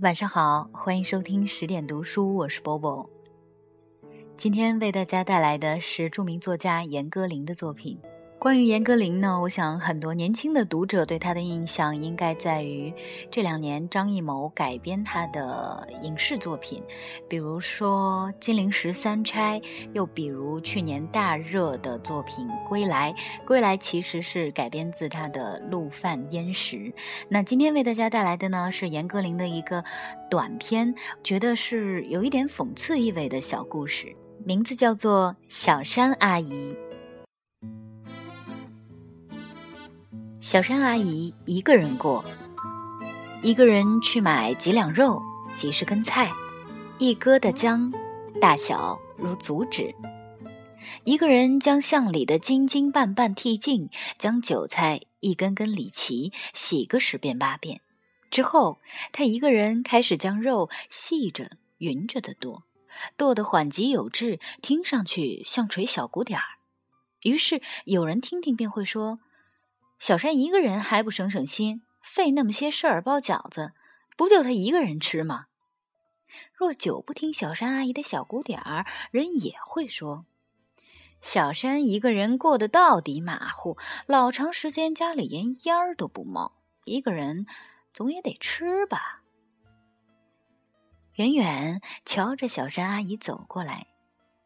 晚上好，欢迎收听十点读书，我是 Bobo。今天为大家带来的是著名作家严歌苓的作品。关于严歌苓呢，我想很多年轻的读者对她的印象应该在于这两年张艺谋改编她的影视作品，比如说《金陵十三钗》，又比如去年大热的作品《归来》。《归来》其实是改编自他的《陆犯焉识》。那今天为大家带来的呢，是严歌苓的一个短篇，觉得是有一点讽刺意味的小故事，名字叫做《小山阿姨》。小山阿姨一个人过，一个人去买几两肉、几十根菜，一疙瘩姜，大小如足指。一个人将巷里的金金瓣瓣剔净，将韭菜一根根理齐，洗个十遍八遍。之后，他一个人开始将肉细着、匀着的剁，剁得缓急有致，听上去像捶小鼓点儿。于是有人听听便会说。小山一个人还不省省心，费那么些事儿包饺子，不就他一个人吃吗？若久不听小山阿姨的小鼓点儿，人也会说：小山一个人过得到底马虎，老长时间家里连烟儿都不冒，一个人总也得吃吧。远远瞧着小山阿姨走过来，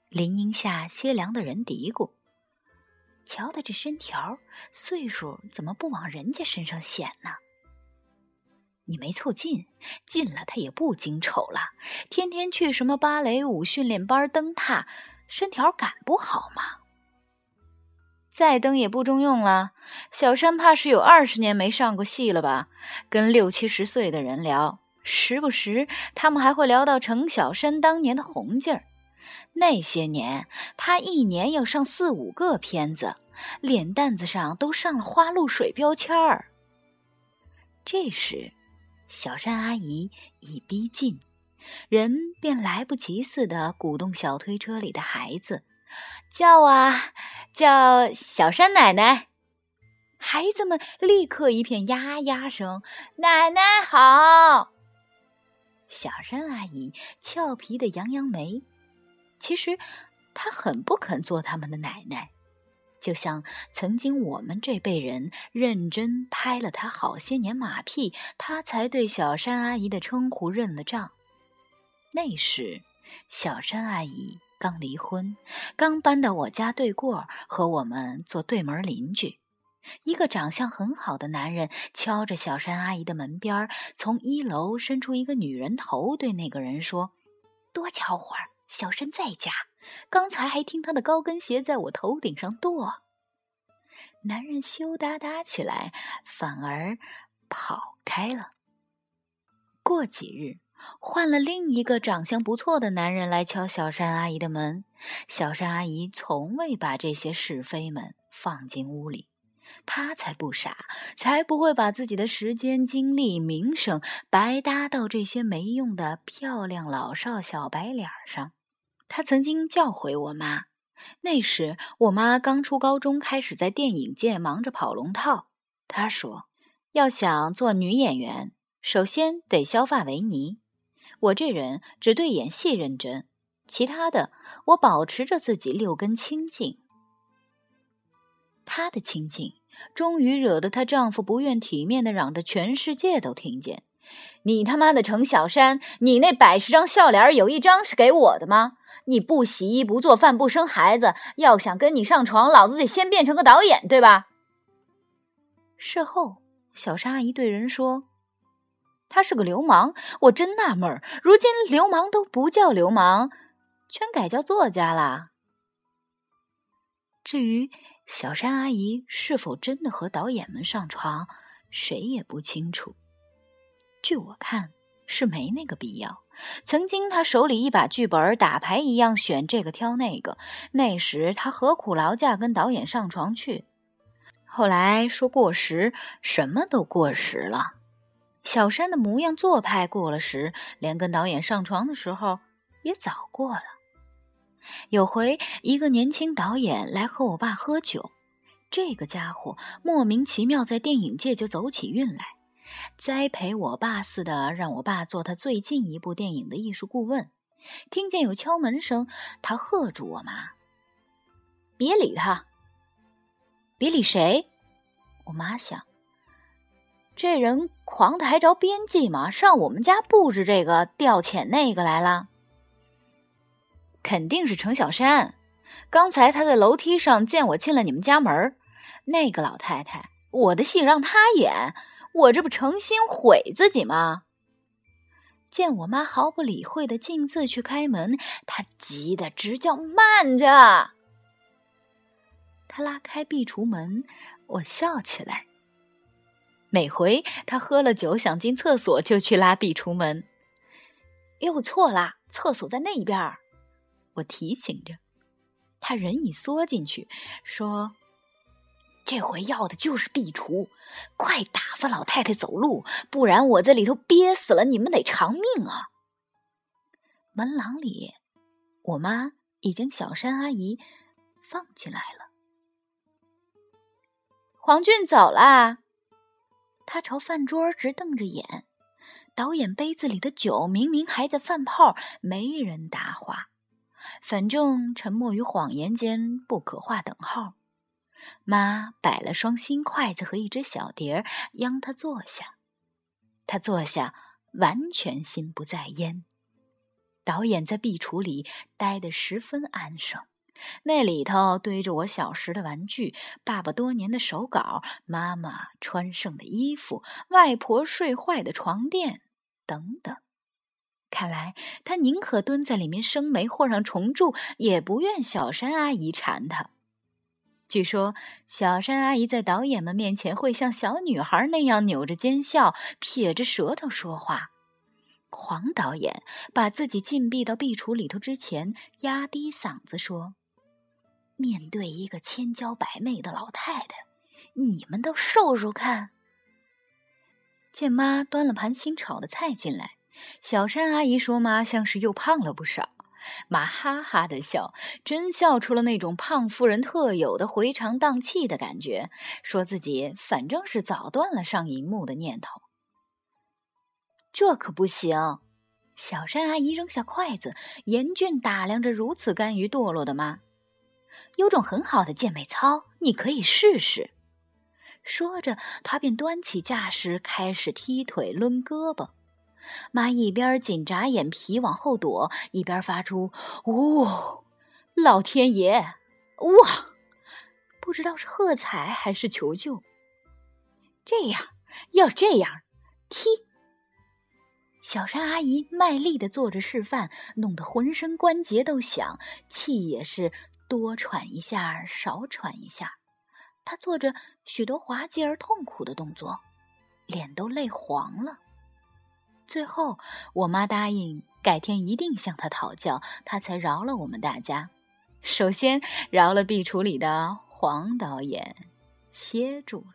林荫下歇凉的人嘀咕。瞧他这身条，岁数怎么不往人家身上显呢？你没凑近，近了他也不经丑了。天天去什么芭蕾舞训练班蹬踏，身条赶不好吗？再蹬也不中用了。小山怕是有二十年没上过戏了吧？跟六七十岁的人聊，时不时他们还会聊到程小山当年的红劲儿。那些年，他一年要上四五个片子，脸蛋子上都上了花露水标签儿。这时，小山阿姨已逼近，人便来不及似的鼓动小推车里的孩子，叫啊叫小山奶奶。孩子们立刻一片呀呀声：“奶奶好！”小山阿姨俏皮的扬扬眉。其实，他很不肯做他们的奶奶，就像曾经我们这辈人认真拍了他好些年马屁，他才对小山阿姨的称呼认了账。那时，小山阿姨刚离婚，刚搬到我家对过，和我们做对门邻居。一个长相很好的男人敲着小山阿姨的门边，从一楼伸出一个女人头，对那个人说：“多瞧会儿。”小山在家，刚才还听他的高跟鞋在我头顶上跺。男人羞答答起来，反而跑开了。过几日，换了另一个长相不错的男人来敲小山阿姨的门。小山阿姨从未把这些是非们放进屋里，她才不傻，才不会把自己的时间、精力、名声白搭到这些没用的漂亮老少小白脸上。他曾经教诲我妈，那时我妈刚出高中，开始在电影界忙着跑龙套。他说：“要想做女演员，首先得削发为尼。我这人只对演戏认真，其他的我保持着自己六根清净。”她的清净，终于惹得她丈夫不愿体面的嚷着全世界都听见。你他妈的程小山，你那百十张笑脸有一张是给我的吗？你不洗衣不做饭不生孩子，要想跟你上床，老子得先变成个导演，对吧？事后，小山阿姨对人说：“他是个流氓。”我真纳闷儿，如今流氓都不叫流氓，全改叫作家啦。至于小山阿姨是否真的和导演们上床，谁也不清楚。据我看，是没那个必要。曾经他手里一把剧本，打牌一样选这个挑那个。那时他何苦劳驾跟导演上床去？后来说过时，什么都过时了。小山的模样做派过了时，连跟导演上床的时候也早过了。有回一个年轻导演来和我爸喝酒，这个家伙莫名其妙在电影界就走起运来。栽培我爸似的，让我爸做他最近一部电影的艺术顾问。听见有敲门声，他喝住我妈：“别理他，别理谁。”我妈想：“这人狂的还着边际吗？上我们家布置这个调遣那个来了。”肯定是程小山。刚才他在楼梯上见我进了你们家门那个老太太，我的戏让他演，我这不诚心毁自己吗？见我妈毫不理会的径自去开门，他急得直叫慢着。他拉开壁橱门，我笑起来。每回他喝了酒想进厕所，就去拉壁橱门。又错了，厕所在那边儿。我提醒着，他人已缩进去，说：“这回要的就是壁橱，快打发老太太走路，不然我在里头憋死了，你们得偿命啊！”门廊里，我妈已经小山阿姨放进来了。黄俊走了，他朝饭桌直瞪着眼。导演杯子里的酒明明还在泛泡，没人答话。反正沉默与谎言间不可划等号。妈摆了双新筷子和一只小碟儿，央他坐下。他坐下，完全心不在焉。导演在壁橱里待得十分安生，那里头堆着我小时的玩具、爸爸多年的手稿、妈妈穿剩的衣服、外婆睡坏的床垫等等。看来他宁可蹲在里面生煤或上虫蛀，也不愿小山阿姨缠他。据说小山阿姨在导演们面前会像小女孩那样扭着尖笑，撇着舌头说话。黄导演把自己禁闭到壁橱里头之前，压低嗓子说：“面对一个千娇百媚的老太太，你们都瘦瘦看。”见妈端了盘新炒的菜进来。小山阿姨说：“妈像是又胖了不少。”妈哈哈的笑，真笑出了那种胖夫人特有的回肠荡气的感觉，说自己反正是早断了上银幕的念头。这可不行！小山阿姨扔下筷子，严峻打量着如此甘于堕落的妈。有种很好的健美操，你可以试试。说着，她便端起架势，开始踢腿、抡胳膊。妈一边紧眨眼皮往后躲，一边发出“呜，老天爷，哇！”不知道是喝彩还是求救。这样，要这样踢。小山阿姨卖力的做着示范，弄得浑身关节都响，气也是多喘一下，少喘一下。她做着许多滑稽而痛苦的动作，脸都累黄了。最后，我妈答应改天一定向他讨教，他才饶了我们大家。首先饶了壁橱里的黄导演，歇住了。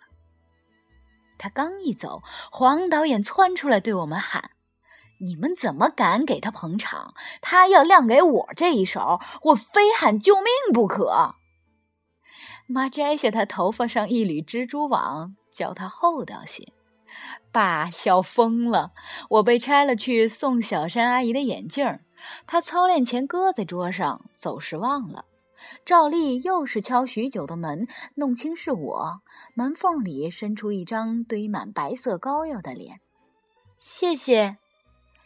他刚一走，黄导演窜出来对我们喊：“你们怎么敢给他捧场？他要亮给我这一手，我非喊救命不可！”妈摘下他头发上一缕蜘蛛网，教他厚道些。爸笑疯了，我被拆了去送小山阿姨的眼镜，她操练前搁在桌上，走时忘了。照例又是敲许久的门，弄清是我。门缝里伸出一张堆满白色膏药的脸。谢谢，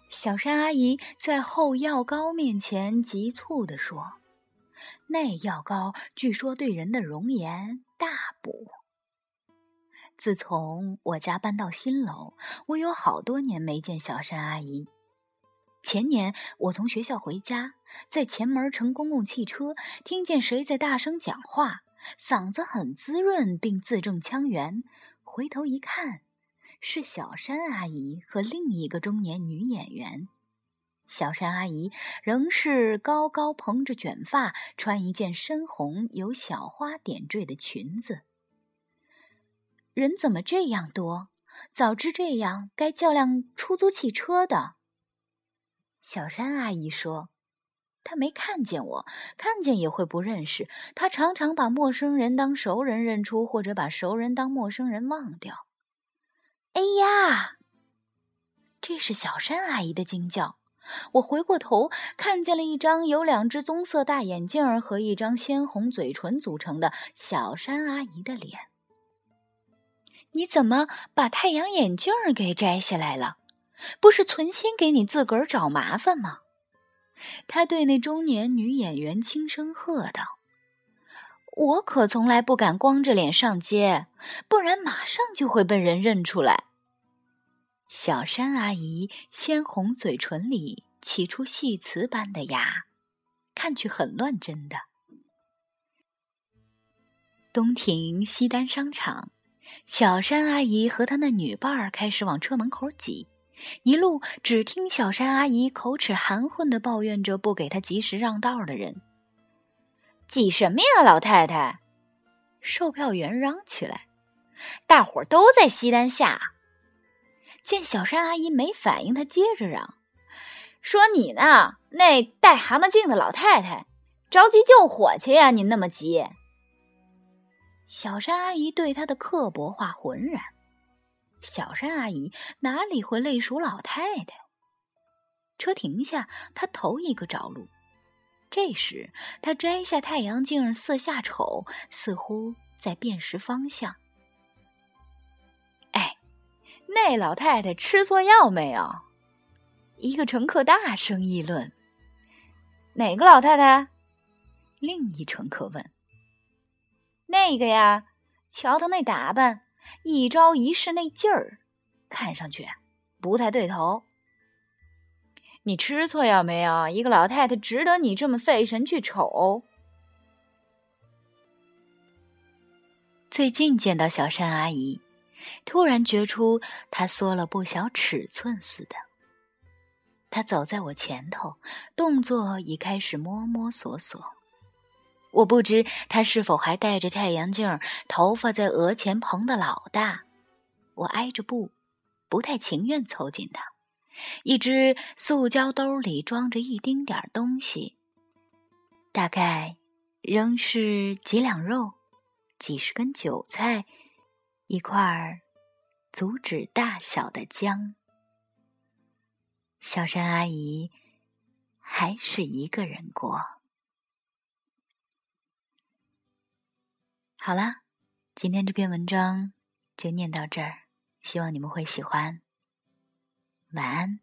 小山阿姨在厚药膏面前急促地说：“那药膏据说对人的容颜大补。”自从我家搬到新楼，我有好多年没见小山阿姨。前年我从学校回家，在前门乘公共汽车，听见谁在大声讲话，嗓子很滋润，并字正腔圆。回头一看，是小山阿姨和另一个中年女演员。小山阿姨仍是高高蓬着卷发，穿一件深红有小花点缀的裙子。人怎么这样多？早知这样，该叫辆出租汽车的。小山阿姨说：“她没看见我，看见也会不认识。她常常把陌生人当熟人认出，或者把熟人当陌生人忘掉。”哎呀！这是小山阿姨的惊叫。我回过头，看见了一张由两只棕色大眼镜和一张鲜红嘴唇组成的小山阿姨的脸。你怎么把太阳眼镜给摘下来了？不是存心给你自个儿找麻烦吗？他对那中年女演员轻声喝道：“我可从来不敢光着脸上街，不然马上就会被人认出来。”小山阿姨鲜红嘴唇里起出细瓷般的牙，看去很乱真的。东亭西单商场，小山阿姨和她那女伴儿开始往车门口挤，一路只听小山阿姨口齿含混的抱怨着不给她及时让道的人。挤什么呀，老太太！售票员嚷起来：“大伙都在西单下。”见小山阿姨没反应，他接着嚷：“说你呢，那戴蛤蟆镜的老太太，着急救火去呀！你那么急。”小山阿姨对他的刻薄话浑然。小山阿姨哪里会累数老太太？车停下，他头一个着陆。这时，他摘下太阳镜，四下瞅，似乎在辨识方向。哎那老太太吃错药没有？一个乘客大声议论。哪个老太太？另一乘客问。那个呀，瞧她那打扮，一招一式那劲儿，看上去不太对头。你吃错药没有？一个老太太值得你这么费神去瞅？最近见到小山阿姨。突然觉出她缩了不小尺寸似的，他走在我前头，动作已开始摸摸索索。我不知他是否还戴着太阳镜，头发在额前蓬的老大。我挨着步，不太情愿凑近他。一只塑胶兜里装着一丁点儿东西，大概仍是几两肉，几十根韭菜。一块儿足指大小的姜，小山阿姨还是一个人过。好了，今天这篇文章就念到这儿，希望你们会喜欢。晚安。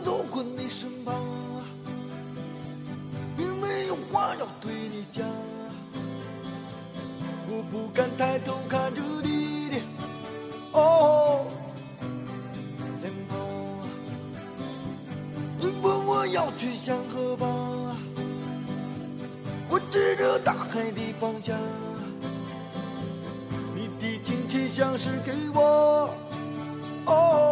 走过你身旁，并没有话要对你讲。我不敢抬头看着你的哦脸庞。你问我要去向何方？我指着大海的方向。你的亲切像是给我哦。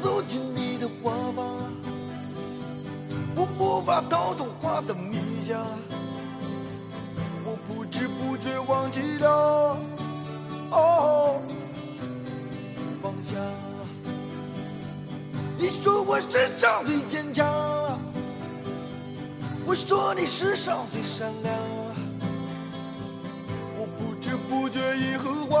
走进你的花房，我无法逃脱花的迷香，我不知不觉忘记了哦放下。你说我世上最坚强，我说你世上最善良，我不知不觉已和花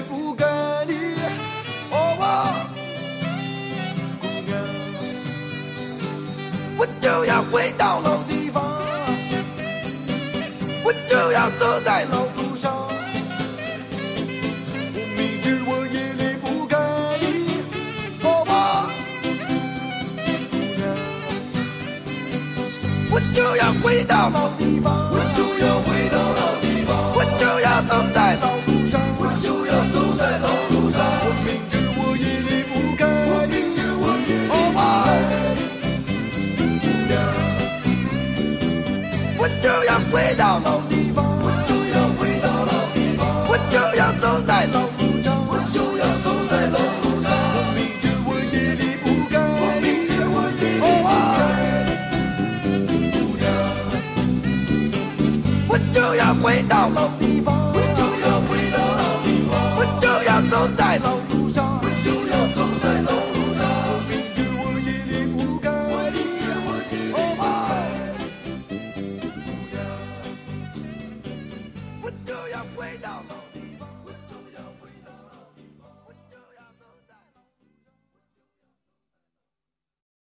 就要回到老地方，我就要走在老路上。我明知我也离不开你，哦啊，姑娘，我就要回到老地方，我就要回到老地方，我就要走在到老地方，我就要回到老地方，我就要走在老路上，我就要走在老路上。我明天我也离不开你，哦啊，姑娘。我就要回到老地方，我就要回到老地方，我就要走在老